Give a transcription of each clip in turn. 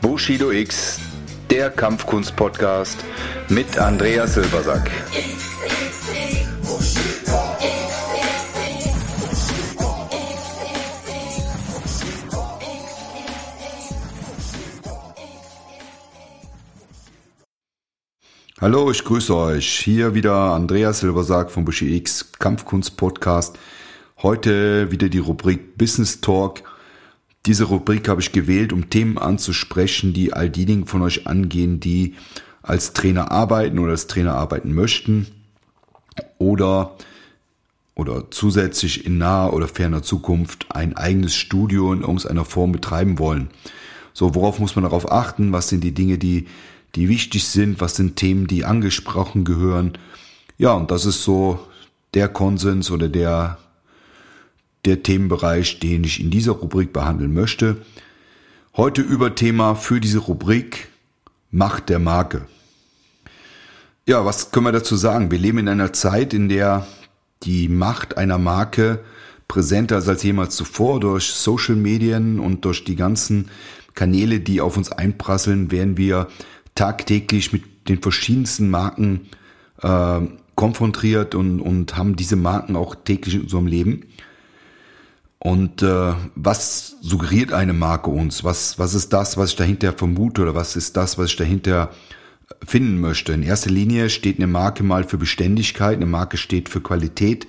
Bushido X, der Kampfkunst-Podcast mit Andreas Silbersack. Hallo, ich grüße euch. Hier wieder Andreas Silbersack vom Bushido X Kampfkunst-Podcast. Heute wieder die Rubrik Business Talk diese Rubrik habe ich gewählt, um Themen anzusprechen, die all diejenigen von euch angehen, die als Trainer arbeiten oder als Trainer arbeiten möchten oder oder zusätzlich in naher oder ferner Zukunft ein eigenes Studio in irgendeiner Form betreiben wollen. So, worauf muss man darauf achten? Was sind die Dinge, die, die wichtig sind? Was sind Themen, die angesprochen gehören? Ja, und das ist so der Konsens oder der, der Themenbereich, den ich in dieser Rubrik behandeln möchte. Heute über Thema für diese Rubrik Macht der Marke. Ja, was können wir dazu sagen? Wir leben in einer Zeit, in der die Macht einer Marke präsenter als jemals zuvor durch Social Medien und durch die ganzen Kanäle, die auf uns einprasseln, werden wir tagtäglich mit den verschiedensten Marken äh, konfrontiert und, und haben diese Marken auch täglich in unserem Leben. Und äh, was suggeriert eine Marke uns? Was, was ist das, was ich dahinter vermute oder was ist das, was ich dahinter finden möchte? In erster Linie steht eine Marke mal für Beständigkeit, eine Marke steht für Qualität,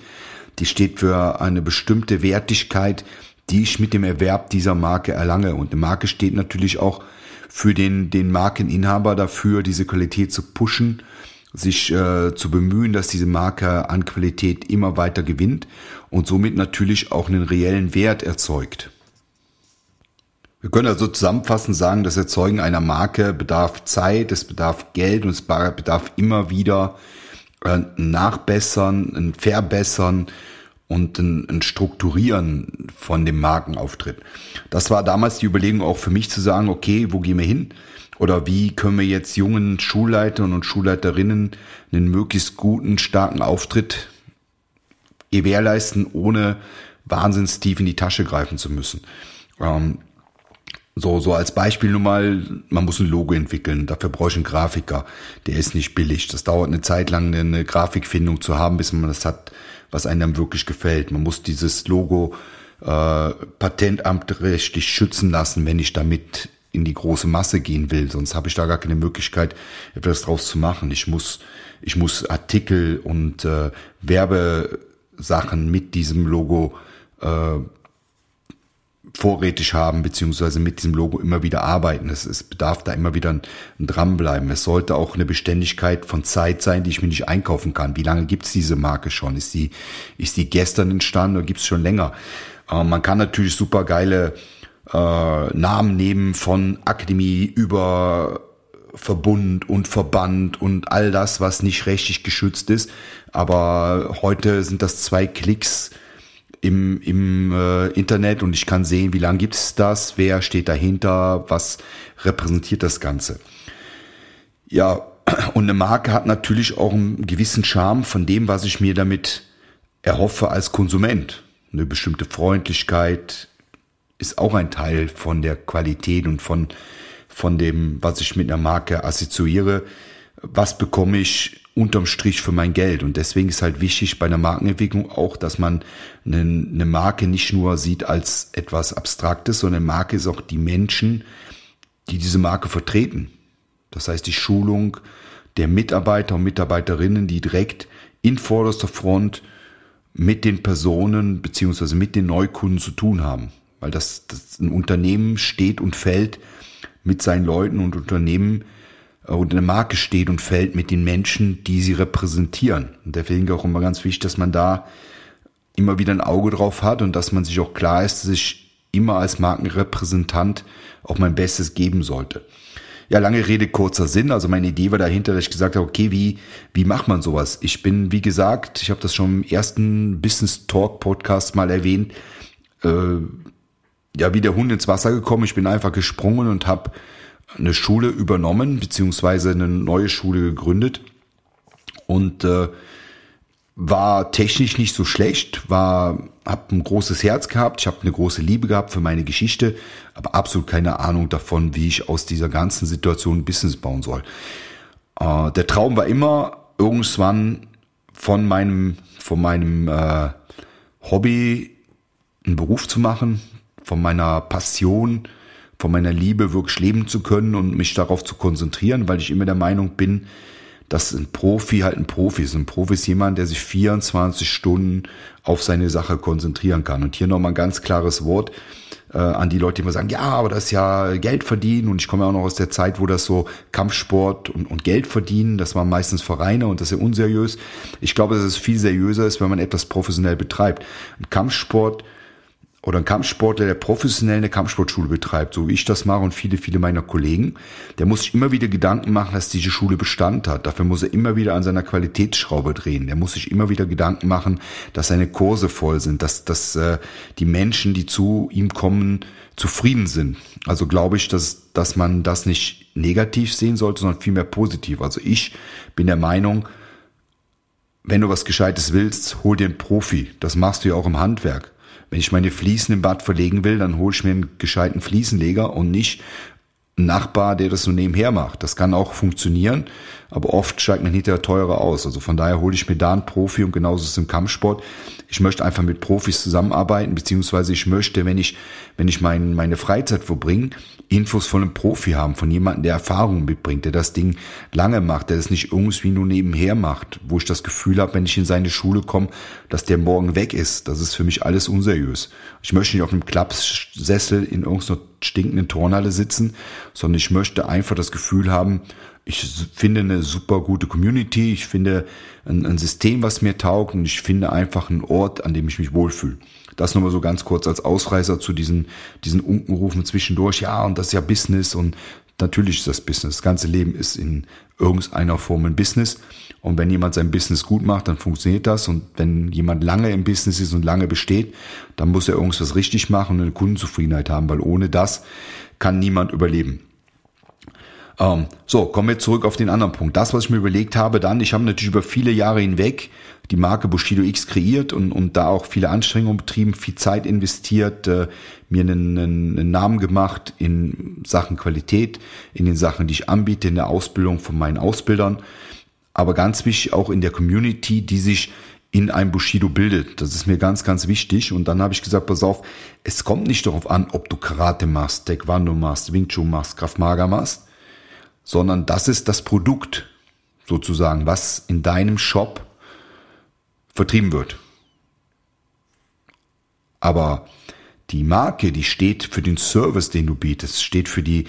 die steht für eine bestimmte Wertigkeit, die ich mit dem Erwerb dieser Marke erlange. Und eine Marke steht natürlich auch für den, den Markeninhaber dafür, diese Qualität zu pushen sich äh, zu bemühen, dass diese Marke an Qualität immer weiter gewinnt und somit natürlich auch einen reellen Wert erzeugt. Wir können also zusammenfassend sagen, das Erzeugen einer Marke bedarf Zeit, es bedarf Geld und es bedarf immer wieder äh, Nachbessern, ein Verbessern und ein, ein Strukturieren von dem Markenauftritt. Das war damals die Überlegung auch für mich zu sagen, okay, wo gehen wir hin? Oder wie können wir jetzt jungen Schulleitern und Schulleiterinnen einen möglichst guten, starken Auftritt gewährleisten, ohne wahnsinns tief in die Tasche greifen zu müssen? Ähm, so, so als Beispiel nun mal, man muss ein Logo entwickeln, dafür brauche ich einen Grafiker. Der ist nicht billig. Das dauert eine Zeit lang, eine Grafikfindung zu haben, bis man das hat, was einem dann wirklich gefällt. Man muss dieses Logo äh, patentamtrechtlich schützen lassen, wenn ich damit in die große Masse gehen will, sonst habe ich da gar keine Möglichkeit, etwas draus zu machen. Ich muss, ich muss Artikel und äh, Werbesachen mit diesem Logo äh, vorrätig haben, beziehungsweise mit diesem Logo immer wieder arbeiten. Es, es bedarf da immer wieder ein, ein Dranbleiben. Es sollte auch eine Beständigkeit von Zeit sein, die ich mir nicht einkaufen kann. Wie lange gibt's diese Marke schon? Ist die, ist die gestern entstanden oder gibt's schon länger? Äh, man kann natürlich super geile äh, Namen nehmen von Akademie über Verbund und Verband und all das, was nicht rechtlich geschützt ist. Aber heute sind das zwei Klicks im, im äh, Internet und ich kann sehen, wie lange gibt es das, wer steht dahinter, was repräsentiert das Ganze. Ja, und eine Marke hat natürlich auch einen gewissen Charme von dem, was ich mir damit erhoffe als Konsument. Eine bestimmte Freundlichkeit, ist auch ein Teil von der Qualität und von, von dem, was ich mit einer Marke assoziiere. Was bekomme ich unterm Strich für mein Geld? Und deswegen ist halt wichtig bei einer Markenentwicklung auch, dass man eine, eine Marke nicht nur sieht als etwas Abstraktes, sondern Marke ist auch die Menschen, die diese Marke vertreten. Das heißt, die Schulung der Mitarbeiter und Mitarbeiterinnen, die direkt in vorderster Front mit den Personen beziehungsweise mit den Neukunden zu tun haben weil das, das ein Unternehmen steht und fällt mit seinen Leuten und Unternehmen äh, und eine Marke steht und fällt mit den Menschen, die sie repräsentieren. Und deswegen auch immer ganz wichtig, dass man da immer wieder ein Auge drauf hat und dass man sich auch klar ist, dass ich immer als Markenrepräsentant auch mein Bestes geben sollte. Ja, lange Rede, kurzer Sinn. Also meine Idee war dahinter, dass ich gesagt habe, okay, wie, wie macht man sowas? Ich bin, wie gesagt, ich habe das schon im ersten Business Talk Podcast mal erwähnt, äh, ja wie der Hund ins Wasser gekommen. Ich bin einfach gesprungen und habe eine Schule übernommen, beziehungsweise eine neue Schule gegründet. Und äh, war technisch nicht so schlecht, war habe ein großes Herz gehabt, ich habe eine große Liebe gehabt für meine Geschichte, aber absolut keine Ahnung davon, wie ich aus dieser ganzen Situation ein Business bauen soll. Äh, der Traum war immer, irgendwann von meinem, von meinem äh, Hobby einen Beruf zu machen, von meiner Passion, von meiner Liebe wirklich leben zu können und mich darauf zu konzentrieren, weil ich immer der Meinung bin, dass ein Profi halt ein Profi ist. Ein Profi ist jemand, der sich 24 Stunden auf seine Sache konzentrieren kann. Und hier nochmal ein ganz klares Wort äh, an die Leute, die immer sagen, ja, aber das ist ja Geld verdienen. Und ich komme ja auch noch aus der Zeit, wo das so Kampfsport und, und Geld verdienen, das waren meistens Vereine und das ist ja unseriös. Ich glaube, dass es viel seriöser ist, wenn man etwas professionell betreibt. Ein Kampfsport oder ein Kampfsportler, der professionell eine Kampfsportschule betreibt, so wie ich das mache und viele, viele meiner Kollegen, der muss sich immer wieder Gedanken machen, dass diese Schule Bestand hat. Dafür muss er immer wieder an seiner Qualitätsschraube drehen. Der muss sich immer wieder Gedanken machen, dass seine Kurse voll sind, dass, dass äh, die Menschen, die zu ihm kommen, zufrieden sind. Also glaube ich, dass, dass man das nicht negativ sehen sollte, sondern vielmehr positiv. Also ich bin der Meinung, wenn du was Gescheites willst, hol dir einen Profi. Das machst du ja auch im Handwerk. Wenn ich meine Fliesen im Bad verlegen will, dann hole ich mir einen gescheiten Fliesenleger und nicht einen Nachbar, der das so nebenher macht. Das kann auch funktionieren, aber oft steigt man hinterher teurer aus. Also von daher hole ich mir da einen Profi und genauso ist es im Kampfsport. Ich möchte einfach mit Profis zusammenarbeiten, beziehungsweise ich möchte, wenn ich, wenn ich mein, meine Freizeit verbringe, Infos von einem Profi haben, von jemandem, der Erfahrung mitbringt, der das Ding lange macht, der das nicht irgendwie nur nebenher macht, wo ich das Gefühl habe, wenn ich in seine Schule komme, dass der morgen weg ist. Das ist für mich alles unseriös. Ich möchte nicht auf einem Klappsessel in irgendeiner stinkenden Turnhalle sitzen, sondern ich möchte einfach das Gefühl haben, ich finde eine super gute Community, ich finde ein, ein, System, was mir taugt und ich finde einfach einen Ort, an dem ich mich wohlfühle. Das nochmal so ganz kurz als Ausreißer zu diesen, diesen Unkenrufen zwischendurch. Ja, und das ist ja Business und natürlich ist das Business. Das ganze Leben ist in irgendeiner Form ein Business. Und wenn jemand sein Business gut macht, dann funktioniert das. Und wenn jemand lange im Business ist und lange besteht, dann muss er irgendwas richtig machen und eine Kundenzufriedenheit haben, weil ohne das kann niemand überleben. Ähm, so, kommen wir zurück auf den anderen Punkt. Das, was ich mir überlegt habe, dann, ich habe natürlich über viele Jahre hinweg die Marke Bushido X kreiert und, und da auch viele Anstrengungen betrieben, viel Zeit investiert, äh, mir einen, einen Namen gemacht in Sachen Qualität, in den Sachen, die ich anbiete, in der Ausbildung von meinen Ausbildern, aber ganz wichtig auch in der Community, die sich in einem Bushido bildet. Das ist mir ganz, ganz wichtig. Und dann habe ich gesagt, pass auf, es kommt nicht darauf an, ob du Karate machst, Taekwondo machst, Wing Chun machst, Kraft Maga machst, sondern das ist das Produkt sozusagen, was in deinem Shop vertrieben wird. Aber die Marke, die steht für den Service, den du bietest, steht für die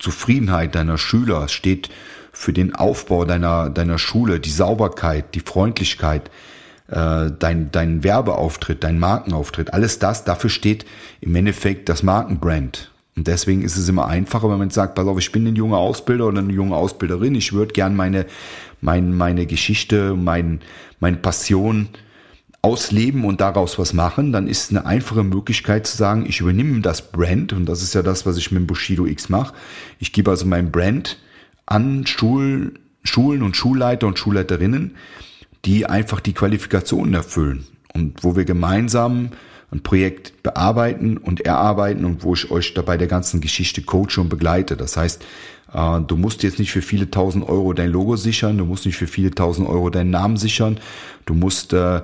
Zufriedenheit deiner Schüler, steht für den Aufbau deiner, deiner Schule, die Sauberkeit, die Freundlichkeit, äh, dein, dein Werbeauftritt, dein Markenauftritt, alles das, dafür steht im Endeffekt das Markenbrand. Und deswegen ist es immer einfacher, wenn man sagt, pass auf, ich bin ein junger Ausbilder oder eine junge Ausbilderin, ich würde gern meine, mein, meine Geschichte, mein, meine Passion ausleben und daraus was machen, dann ist eine einfache Möglichkeit zu sagen, ich übernehme das Brand. Und das ist ja das, was ich mit Bushido X mache. Ich gebe also mein Brand an Schul, Schulen und Schulleiter und Schulleiterinnen, die einfach die Qualifikationen erfüllen. Und wo wir gemeinsam ein Projekt bearbeiten und erarbeiten und wo ich euch dabei der ganzen Geschichte coache und begleite. Das heißt, äh, du musst jetzt nicht für viele tausend Euro dein Logo sichern, du musst nicht für viele tausend Euro deinen Namen sichern, du musst äh,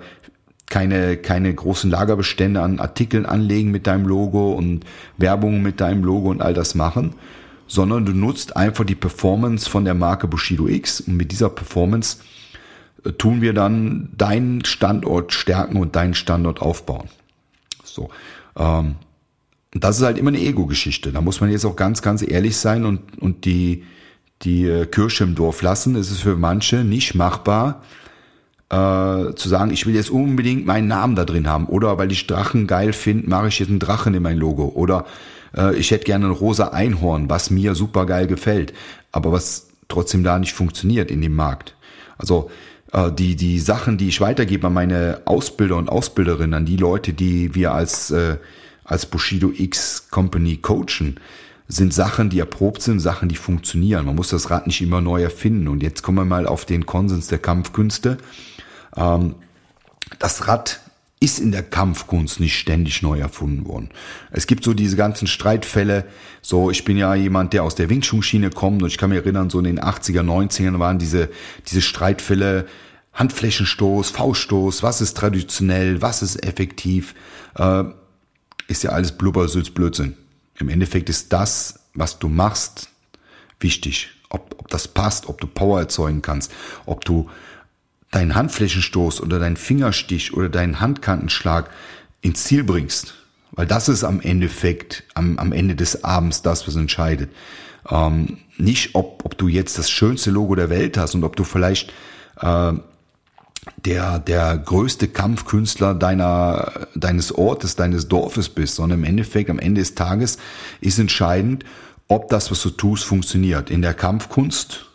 keine, keine großen Lagerbestände an Artikeln anlegen mit deinem Logo und Werbung mit deinem Logo und all das machen, sondern du nutzt einfach die Performance von der Marke Bushido X und mit dieser Performance äh, tun wir dann deinen Standort stärken und deinen Standort aufbauen. So. Ähm, das ist halt immer eine Ego-Geschichte. Da muss man jetzt auch ganz, ganz ehrlich sein und, und die, die äh, Kirsche im Dorf lassen. Es ist für manche nicht machbar, äh, zu sagen, ich will jetzt unbedingt meinen Namen da drin haben. Oder weil ich Drachen geil finde, mache ich jetzt einen Drachen in mein Logo. Oder äh, ich hätte gerne ein rosa Einhorn, was mir super geil gefällt. Aber was trotzdem da nicht funktioniert in dem Markt. Also äh, die, die Sachen, die ich weitergebe an meine Ausbilder und Ausbilderinnen, an die Leute, die wir als, äh, als Bushido X Company coachen, sind Sachen, die erprobt sind, Sachen, die funktionieren. Man muss das Rad nicht immer neu erfinden. Und jetzt kommen wir mal auf den Konsens der Kampfkünste. Ähm, das Rad ist in der Kampfkunst nicht ständig neu erfunden worden. Es gibt so diese ganzen Streitfälle. So, ich bin ja jemand, der aus der Wing kommt und ich kann mich erinnern, so in den 80er, 90ern waren diese, diese Streitfälle, Handflächenstoß, Fauststoß, was ist traditionell, was ist effektiv, äh, ist ja alles Blubbersülz Blödsinn. Im Endeffekt ist das, was du machst, wichtig. Ob, ob das passt, ob du Power erzeugen kannst, ob du deinen Handflächenstoß oder deinen Fingerstich oder deinen Handkantenschlag ins Ziel bringst. Weil das ist am Endeffekt, am, am Ende des Abends das, was entscheidet. Ähm, nicht, ob, ob du jetzt das schönste Logo der Welt hast und ob du vielleicht äh, der, der größte Kampfkünstler deiner, deines Ortes, deines Dorfes bist, sondern im Endeffekt, am Ende des Tages ist entscheidend, ob das, was du tust, funktioniert. In der Kampfkunst,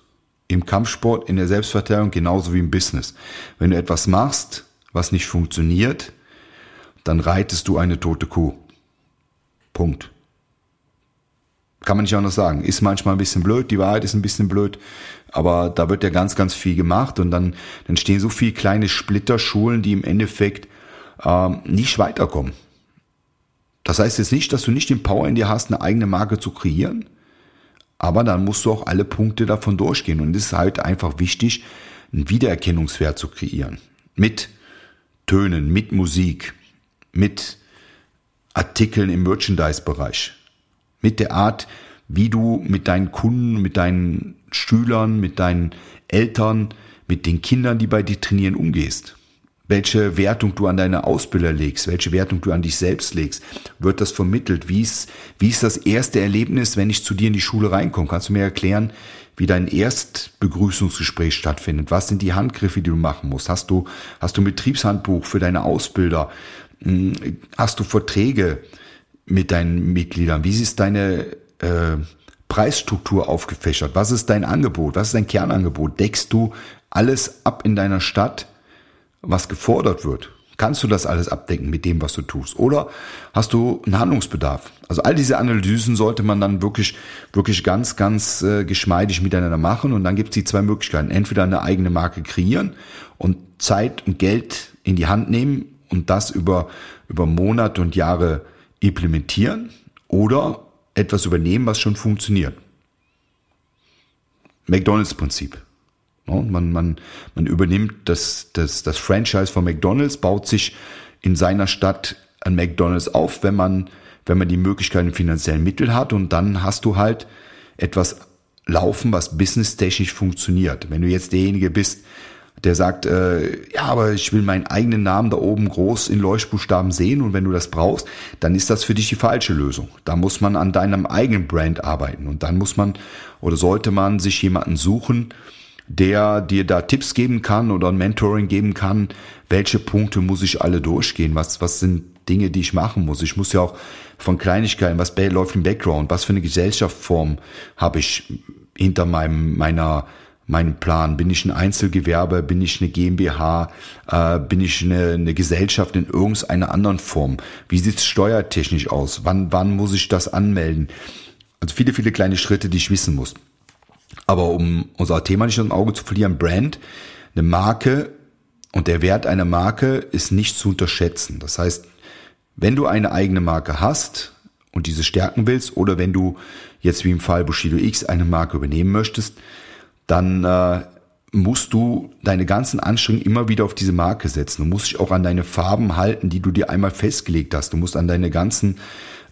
im Kampfsport, in der Selbstverteidigung, genauso wie im Business. Wenn du etwas machst, was nicht funktioniert, dann reitest du eine tote Kuh. Punkt. Kann man nicht anders sagen. Ist manchmal ein bisschen blöd, die Wahrheit ist ein bisschen blöd, aber da wird ja ganz, ganz viel gemacht und dann, dann stehen so viele kleine Splitterschulen, die im Endeffekt ähm, nicht weiterkommen. Das heißt jetzt nicht, dass du nicht den Power in dir hast, eine eigene Marke zu kreieren, aber dann musst du auch alle Punkte davon durchgehen und es ist halt einfach wichtig, einen Wiedererkennungswert zu kreieren. Mit Tönen, mit Musik, mit Artikeln im Merchandise-Bereich, mit der Art, wie du mit deinen Kunden, mit deinen Schülern, mit deinen Eltern, mit den Kindern, die bei dir trainieren, umgehst. Welche Wertung du an deine Ausbilder legst, welche Wertung du an dich selbst legst, wird das vermittelt? Wie ist, wie ist das erste Erlebnis, wenn ich zu dir in die Schule reinkomme? Kannst du mir erklären, wie dein Erstbegrüßungsgespräch stattfindet? Was sind die Handgriffe, die du machen musst? Hast du, hast du ein Betriebshandbuch für deine Ausbilder? Hm, hast du Verträge mit deinen Mitgliedern? Wie ist deine äh, Preisstruktur aufgefächert? Was ist dein Angebot? Was ist dein Kernangebot? Deckst du alles ab in deiner Stadt, was gefordert wird? Kannst du das alles abdecken mit dem, was du tust? Oder hast du einen Handlungsbedarf? Also all diese Analysen sollte man dann wirklich, wirklich ganz, ganz äh, geschmeidig miteinander machen. Und dann gibt es die zwei Möglichkeiten. Entweder eine eigene Marke kreieren und Zeit und Geld in die Hand nehmen und das über, über Monate und Jahre implementieren. Oder etwas übernehmen, was schon funktioniert. McDonalds-Prinzip. Man, man, man übernimmt das, das, das Franchise von McDonalds, baut sich in seiner Stadt ein McDonalds auf, wenn man, wenn man die Möglichkeiten finanziellen Mittel hat und dann hast du halt etwas laufen, was businesstechnisch funktioniert. Wenn du jetzt derjenige bist, der sagt, äh, ja, aber ich will meinen eigenen Namen da oben groß in Leuchtbuchstaben sehen und wenn du das brauchst, dann ist das für dich die falsche Lösung. Da muss man an deinem eigenen Brand arbeiten und dann muss man oder sollte man sich jemanden suchen, der dir da Tipps geben kann oder ein Mentoring geben kann, welche Punkte muss ich alle durchgehen, was, was sind Dinge, die ich machen muss. Ich muss ja auch von Kleinigkeiten, was läuft im Background, was für eine Gesellschaftsform habe ich hinter meinem, meiner meinen Plan? Bin ich ein Einzelgewerbe? Bin ich eine GmbH? Äh, bin ich eine, eine Gesellschaft in irgendeiner anderen Form? Wie sieht es steuertechnisch aus? Wann, wann muss ich das anmelden? Also viele, viele kleine Schritte, die ich wissen muss. Aber um unser Thema nicht aus dem Auge zu verlieren, Brand, eine Marke und der Wert einer Marke ist nicht zu unterschätzen. Das heißt, wenn du eine eigene Marke hast und diese stärken willst oder wenn du jetzt wie im Fall Bushido X eine Marke übernehmen möchtest, dann äh, musst du deine ganzen Anstrengungen immer wieder auf diese Marke setzen. Du musst dich auch an deine Farben halten, die du dir einmal festgelegt hast. Du musst an deine ganzen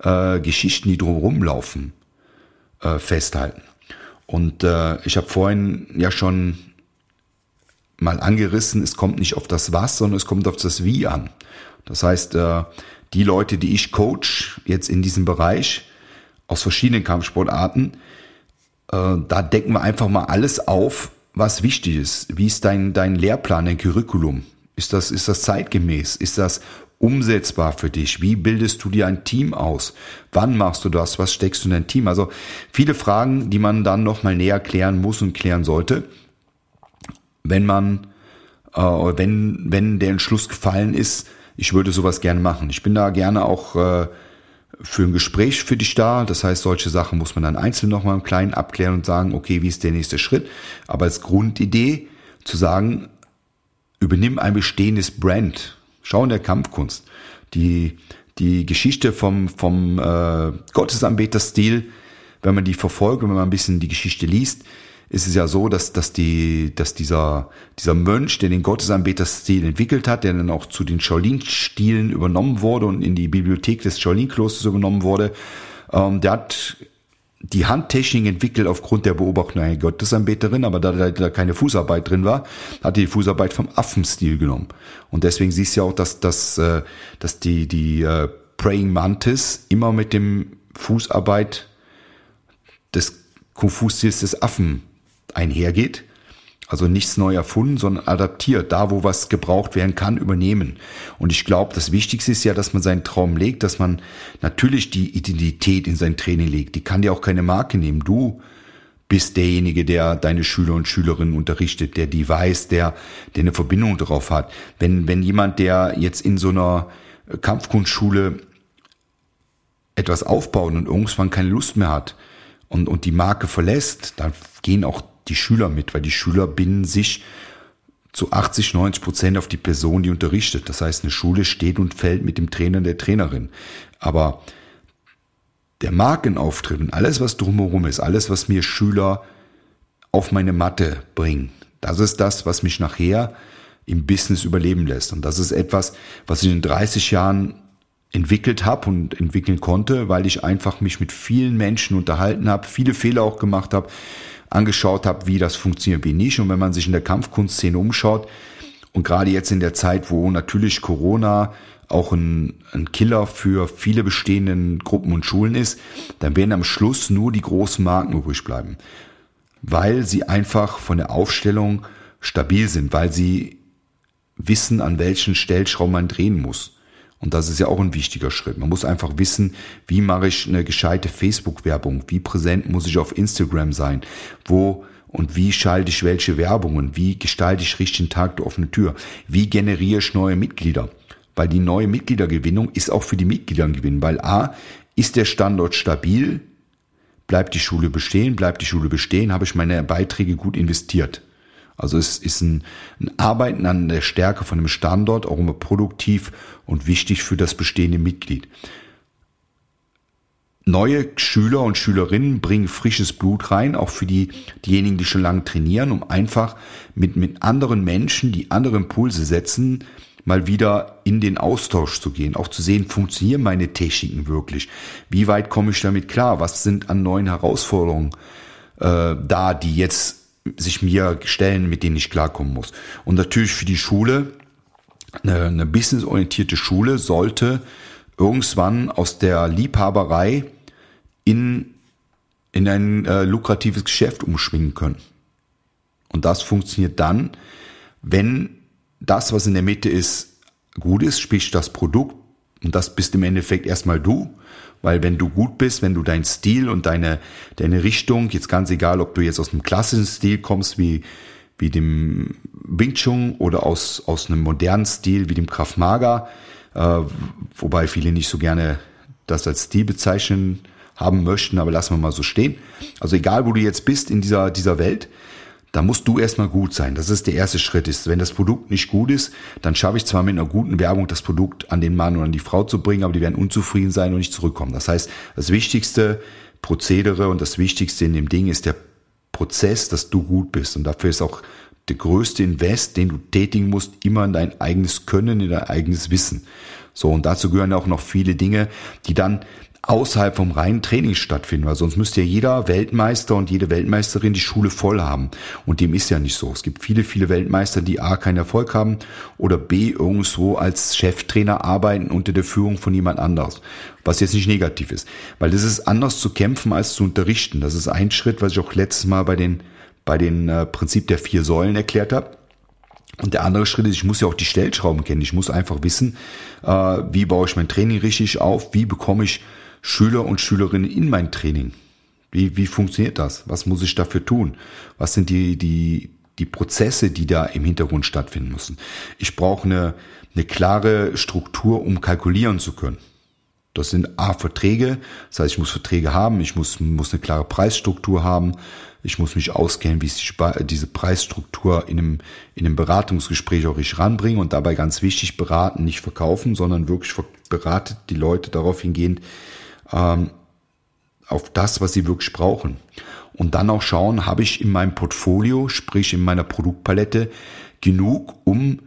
äh, Geschichten, die drumherum laufen, äh, festhalten. Und äh, ich habe vorhin ja schon mal angerissen, es kommt nicht auf das Was, sondern es kommt auf das Wie an. Das heißt, äh, die Leute, die ich coach jetzt in diesem Bereich aus verschiedenen Kampfsportarten, äh, da decken wir einfach mal alles auf, was wichtig ist. Wie ist dein, dein Lehrplan, dein Curriculum? Ist das, ist das zeitgemäß? Ist das umsetzbar für dich? Wie bildest du dir ein Team aus? Wann machst du das? Was steckst du in dein Team? Also viele Fragen, die man dann nochmal näher klären muss und klären sollte, wenn man, äh, wenn, wenn der Entschluss gefallen ist, ich würde sowas gerne machen. Ich bin da gerne auch äh, für ein Gespräch für dich da. Das heißt, solche Sachen muss man dann einzeln nochmal im Kleinen abklären und sagen, okay, wie ist der nächste Schritt? Aber als Grundidee zu sagen, übernimm ein bestehendes Brand, Schau in der Kampfkunst. Die, die Geschichte vom, vom äh, Gottesanbeterstil, wenn man die verfolgt, wenn man ein bisschen die Geschichte liest, ist es ja so, dass, dass, die, dass dieser, dieser Mönch, der den Gottesanbeterstil entwickelt hat, der dann auch zu den Shaolin-Stilen übernommen wurde und in die Bibliothek des Shaolin-Klosters übernommen wurde, ähm, der hat die Handtechnik entwickelt aufgrund der Beobachtung einer Gottesanbeterin, aber da, da keine Fußarbeit drin war, hat die Fußarbeit vom Affenstil genommen. Und deswegen siehst du ja auch, dass, dass, äh, dass die, die äh, Praying Mantis immer mit dem Fußarbeit des Kung-Fu-Stils des Affen einhergeht. Also nichts neu erfunden, sondern adaptiert. Da, wo was gebraucht werden kann, übernehmen. Und ich glaube, das Wichtigste ist ja, dass man seinen Traum legt, dass man natürlich die Identität in sein Training legt. Die kann dir auch keine Marke nehmen. Du bist derjenige, der deine Schüler und Schülerinnen unterrichtet, der die weiß, der, der eine Verbindung darauf hat. Wenn, wenn jemand, der jetzt in so einer Kampfkunstschule etwas aufbaut und irgendwann keine Lust mehr hat und, und die Marke verlässt, dann gehen auch die Schüler mit, weil die Schüler binden sich zu 80, 90 Prozent auf die Person, die unterrichtet. Das heißt, eine Schule steht und fällt mit dem Trainer, der Trainerin. Aber der Markenauftritt und alles, was drumherum ist, alles, was mir Schüler auf meine Matte bringen, das ist das, was mich nachher im Business überleben lässt. Und das ist etwas, was ich in 30 Jahren entwickelt habe und entwickeln konnte, weil ich einfach mich mit vielen Menschen unterhalten habe, viele Fehler auch gemacht habe, angeschaut habe, wie das funktioniert, wie nicht. Und wenn man sich in der Kampfkunstszene umschaut und gerade jetzt in der Zeit, wo natürlich Corona auch ein, ein Killer für viele bestehenden Gruppen und Schulen ist, dann werden am Schluss nur die großen Marken übrig bleiben, weil sie einfach von der Aufstellung stabil sind, weil sie wissen, an welchen Stellschrauben man drehen muss. Und das ist ja auch ein wichtiger Schritt. Man muss einfach wissen, wie mache ich eine gescheite Facebook-Werbung? Wie präsent muss ich auf Instagram sein? Wo und wie schalte ich welche Werbungen? Wie gestalte ich richtig den Tag der offenen Tür? Wie generiere ich neue Mitglieder? Weil die neue Mitgliedergewinnung ist auch für die Mitglieder ein Gewinn. Weil A, ist der Standort stabil? Bleibt die Schule bestehen? Bleibt die Schule bestehen? Habe ich meine Beiträge gut investiert? Also es ist ein, ein Arbeiten an der Stärke von einem Standort auch immer produktiv und wichtig für das bestehende Mitglied. Neue Schüler und Schülerinnen bringen frisches Blut rein, auch für die, diejenigen, die schon lange trainieren, um einfach mit, mit anderen Menschen, die andere Impulse setzen, mal wieder in den Austausch zu gehen, auch zu sehen, funktionieren meine Techniken wirklich? Wie weit komme ich damit klar? Was sind an neuen Herausforderungen äh, da, die jetzt sich mir stellen, mit denen ich klarkommen muss. Und natürlich für die Schule, eine, eine businessorientierte Schule sollte irgendwann aus der Liebhaberei in, in ein äh, lukratives Geschäft umschwingen können. Und das funktioniert dann, wenn das, was in der Mitte ist, gut ist, sprich das Produkt, und das bist im Endeffekt erstmal du, weil wenn du gut bist, wenn du deinen Stil und deine, deine Richtung, jetzt ganz egal, ob du jetzt aus einem klassischen Stil kommst, wie, wie dem Wing Chun oder aus, aus einem modernen Stil wie dem Krav Maga, äh, wobei viele nicht so gerne das als Stil bezeichnen haben möchten, aber lassen wir mal so stehen. Also egal, wo du jetzt bist in dieser, dieser Welt, da musst du erstmal gut sein. Das ist der erste Schritt. Ist, wenn das Produkt nicht gut ist, dann schaffe ich zwar mit einer guten Werbung das Produkt an den Mann oder an die Frau zu bringen, aber die werden unzufrieden sein und nicht zurückkommen. Das heißt, das wichtigste Prozedere und das Wichtigste in dem Ding ist der Prozess, dass du gut bist. Und dafür ist auch der größte Invest, den du tätigen musst, immer in dein eigenes Können, in dein eigenes Wissen. So, und dazu gehören auch noch viele Dinge, die dann außerhalb vom reinen Training stattfinden, weil sonst müsste ja jeder Weltmeister und jede Weltmeisterin die Schule voll haben. Und dem ist ja nicht so. Es gibt viele, viele Weltmeister, die A, keinen Erfolg haben oder B, irgendwo als Cheftrainer arbeiten unter der Führung von jemand anderes. Was jetzt nicht negativ ist. Weil das ist anders zu kämpfen als zu unterrichten. Das ist ein Schritt, was ich auch letztes Mal bei den, bei den äh, Prinzip der vier Säulen erklärt habe. Und der andere Schritt ist, ich muss ja auch die Stellschrauben kennen. Ich muss einfach wissen, äh, wie baue ich mein Training richtig auf, wie bekomme ich Schüler und Schülerinnen in mein Training? Wie, wie funktioniert das? Was muss ich dafür tun? Was sind die, die, die Prozesse, die da im Hintergrund stattfinden müssen? Ich brauche eine, eine klare Struktur, um kalkulieren zu können. Das sind A, Verträge. Das heißt, ich muss Verträge haben, ich muss, muss eine klare Preisstruktur haben, ich muss mich auskennen, wie ich diese Preisstruktur in einem, in einem Beratungsgespräch auch richtig ranbringe und dabei ganz wichtig beraten, nicht verkaufen, sondern wirklich beratet die Leute darauf hingehend, ähm, auf das, was sie wirklich brauchen. Und dann auch schauen, habe ich in meinem Portfolio, sprich in meiner Produktpalette, genug, um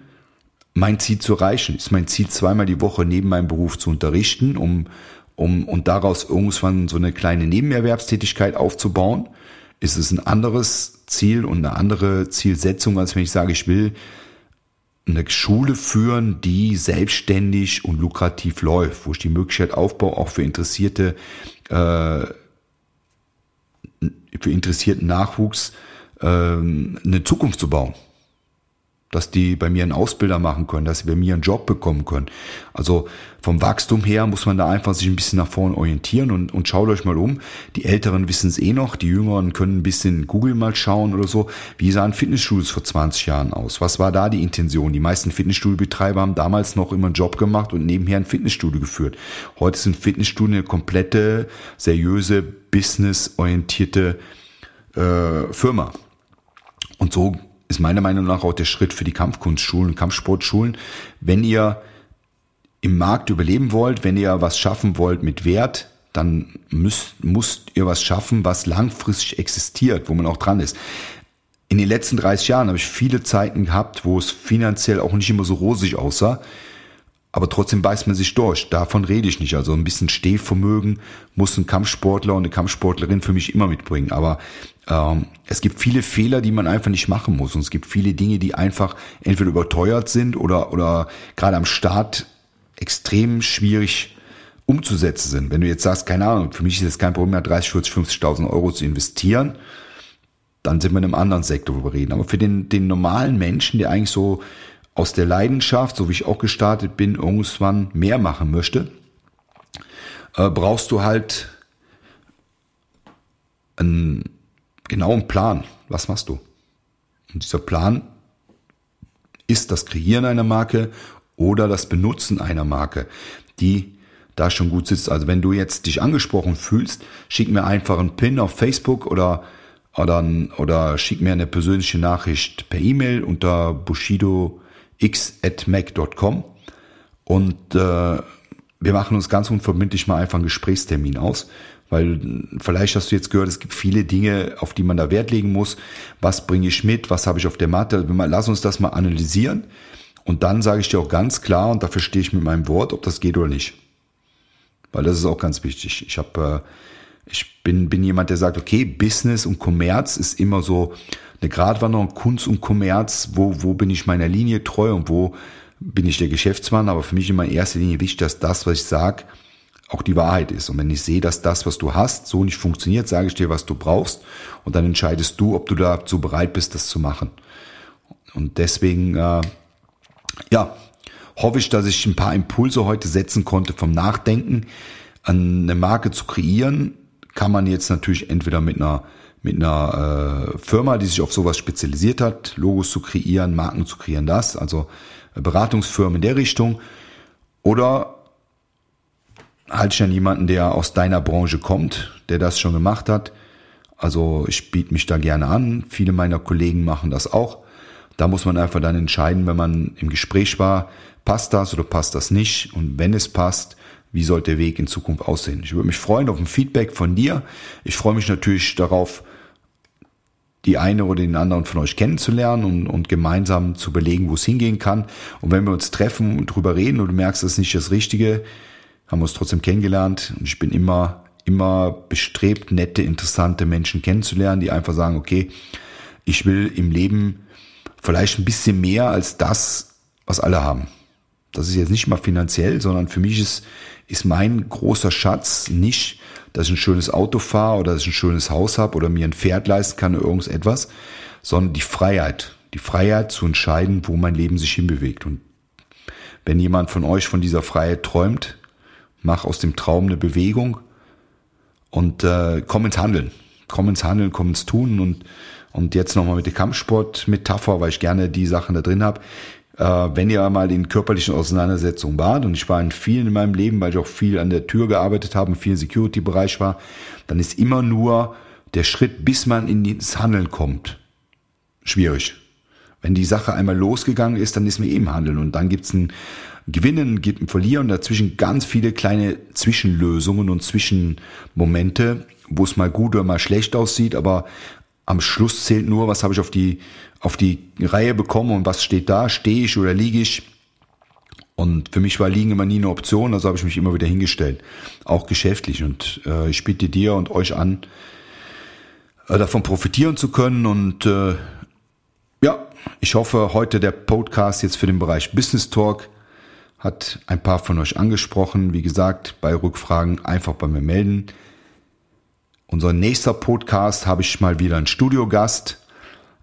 mein Ziel zu erreichen. Ist mein Ziel, zweimal die Woche neben meinem Beruf zu unterrichten, um, um und daraus irgendwann so eine kleine Nebenerwerbstätigkeit aufzubauen? Ist es ein anderes Ziel und eine andere Zielsetzung, als wenn ich sage, ich will eine Schule führen, die selbstständig und lukrativ läuft, wo ich die Möglichkeit aufbaue, auch für interessierte, äh, für interessierten Nachwuchs äh, eine Zukunft zu bauen dass die bei mir einen Ausbilder machen können, dass sie bei mir einen Job bekommen können. Also vom Wachstum her muss man da einfach sich ein bisschen nach vorne orientieren und, und schaut euch mal um. Die Älteren wissen es eh noch, die Jüngeren können ein bisschen Google mal schauen oder so. Wie sahen Fitnessstudios vor 20 Jahren aus? Was war da die Intention? Die meisten Fitnessstudiobetreiber haben damals noch immer einen Job gemacht und nebenher ein Fitnessstudio geführt. Heute sind Fitnessstudien eine komplette, seriöse, businessorientierte äh, Firma. Und so ist meiner Meinung nach auch der Schritt für die Kampfkunstschulen, Kampfsportschulen. Wenn ihr im Markt überleben wollt, wenn ihr was schaffen wollt mit Wert, dann müsst, müsst ihr was schaffen, was langfristig existiert, wo man auch dran ist. In den letzten 30 Jahren habe ich viele Zeiten gehabt, wo es finanziell auch nicht immer so rosig aussah. Aber trotzdem beißt man sich durch. Davon rede ich nicht. Also ein bisschen Stehvermögen muss ein Kampfsportler und eine Kampfsportlerin für mich immer mitbringen. Aber ähm, es gibt viele Fehler, die man einfach nicht machen muss. Und es gibt viele Dinge, die einfach entweder überteuert sind oder, oder gerade am Start extrem schwierig umzusetzen sind. Wenn du jetzt sagst, keine Ahnung, für mich ist es kein Problem mehr, 30, 40, 50.000 Euro zu investieren, dann sind wir in einem anderen Sektor, wo wir reden. Aber für den, den normalen Menschen, der eigentlich so aus der Leidenschaft, so wie ich auch gestartet bin, irgendwann mehr machen möchte, äh, brauchst du halt einen genauen Plan. Was machst du? Und dieser Plan ist das Kreieren einer Marke oder das Benutzen einer Marke, die da schon gut sitzt. Also wenn du jetzt dich angesprochen fühlst, schick mir einfach einen Pin auf Facebook oder oder, oder schick mir eine persönliche Nachricht per E-Mail unter bushido x.mac.com und äh, wir machen uns ganz unverbindlich mal einfach einen Gesprächstermin aus, weil vielleicht hast du jetzt gehört, es gibt viele Dinge, auf die man da Wert legen muss. Was bringe ich mit? Was habe ich auf der Matte? Lass uns das mal analysieren und dann sage ich dir auch ganz klar und dafür stehe ich mit meinem Wort, ob das geht oder nicht. Weil das ist auch ganz wichtig. Ich habe äh, ich bin, bin jemand, der sagt, okay, Business und Kommerz ist immer so eine Gratwanderung, Kunst und Kommerz, wo, wo bin ich meiner Linie treu und wo bin ich der Geschäftsmann, aber für mich immer in erster Linie wichtig, dass das, was ich sage, auch die Wahrheit ist. Und wenn ich sehe, dass das, was du hast, so nicht funktioniert, sage ich dir, was du brauchst und dann entscheidest du, ob du dazu bereit bist, das zu machen. Und deswegen, äh, ja, hoffe ich, dass ich ein paar Impulse heute setzen konnte vom Nachdenken, eine Marke zu kreieren, kann man jetzt natürlich entweder mit einer mit einer äh, Firma, die sich auf sowas spezialisiert hat, Logos zu kreieren, Marken zu kreieren, das, also äh, Beratungsfirmen in der Richtung. Oder halte ich an jemanden, der aus deiner Branche kommt, der das schon gemacht hat. Also ich biete mich da gerne an. Viele meiner Kollegen machen das auch. Da muss man einfach dann entscheiden, wenn man im Gespräch war, passt das oder passt das nicht. Und wenn es passt, wie soll der Weg in Zukunft aussehen. Ich würde mich freuen auf ein Feedback von dir. Ich freue mich natürlich darauf, die eine oder den anderen von euch kennenzulernen und, und gemeinsam zu überlegen, wo es hingehen kann. Und wenn wir uns treffen und drüber reden und du merkst, das ist nicht das Richtige, haben wir uns trotzdem kennengelernt. Und ich bin immer, immer bestrebt, nette, interessante Menschen kennenzulernen, die einfach sagen, okay, ich will im Leben vielleicht ein bisschen mehr als das, was alle haben. Das ist jetzt nicht mal finanziell, sondern für mich ist, ist mein großer Schatz nicht, dass ich ein schönes Auto fahre oder dass ich ein schönes Haus habe oder mir ein Pferd leisten kann oder irgendetwas, sondern die Freiheit. Die Freiheit zu entscheiden, wo mein Leben sich hinbewegt. Und wenn jemand von euch von dieser Freiheit träumt, mach aus dem Traum eine Bewegung und äh, komm ins Handeln. Komm ins Handeln, komm ins Tun und, und jetzt nochmal mit der Kampfsport-Metapher, weil ich gerne die Sachen da drin habe. Äh, wenn ihr mal in körperlichen Auseinandersetzungen wart, und ich war in vielen in meinem Leben, weil ich auch viel an der Tür gearbeitet habe, viel Security-Bereich war, dann ist immer nur der Schritt, bis man ins Handeln kommt, schwierig. Wenn die Sache einmal losgegangen ist, dann ist man eben Handeln. Und dann gibt's ein Gewinnen, gibt ein Verlieren. Und dazwischen ganz viele kleine Zwischenlösungen und Zwischenmomente, wo es mal gut oder mal schlecht aussieht, aber am Schluss zählt nur, was habe ich auf die, auf die Reihe bekommen und was steht da, stehe ich oder liege ich. Und für mich war Liegen immer nie eine Option, also habe ich mich immer wieder hingestellt, auch geschäftlich. Und äh, ich bitte dir und euch an, äh, davon profitieren zu können. Und äh, ja, ich hoffe, heute der Podcast jetzt für den Bereich Business Talk hat ein paar von euch angesprochen. Wie gesagt, bei Rückfragen einfach bei mir melden. Unser nächster Podcast habe ich mal wieder einen Studiogast.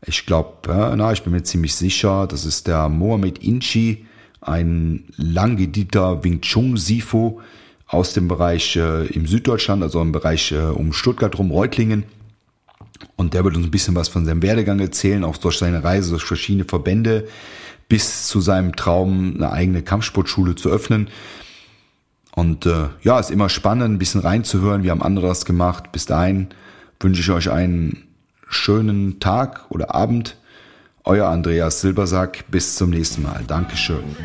Ich glaube, äh, na, ich bin mir ziemlich sicher, das ist der Mohamed Inchi, ein langgedieter Wing Chun Sifo aus dem Bereich äh, im Süddeutschland, also im Bereich äh, um Stuttgart rum, Reutlingen. Und der wird uns ein bisschen was von seinem Werdegang erzählen, auch durch seine Reise durch verschiedene Verbände bis zu seinem Traum, eine eigene Kampfsportschule zu öffnen. Und äh, ja, ist immer spannend, ein bisschen reinzuhören. wie haben andere das gemacht. Bis dahin wünsche ich euch einen schönen Tag oder Abend. Euer Andreas Silbersack. Bis zum nächsten Mal. Dankeschön.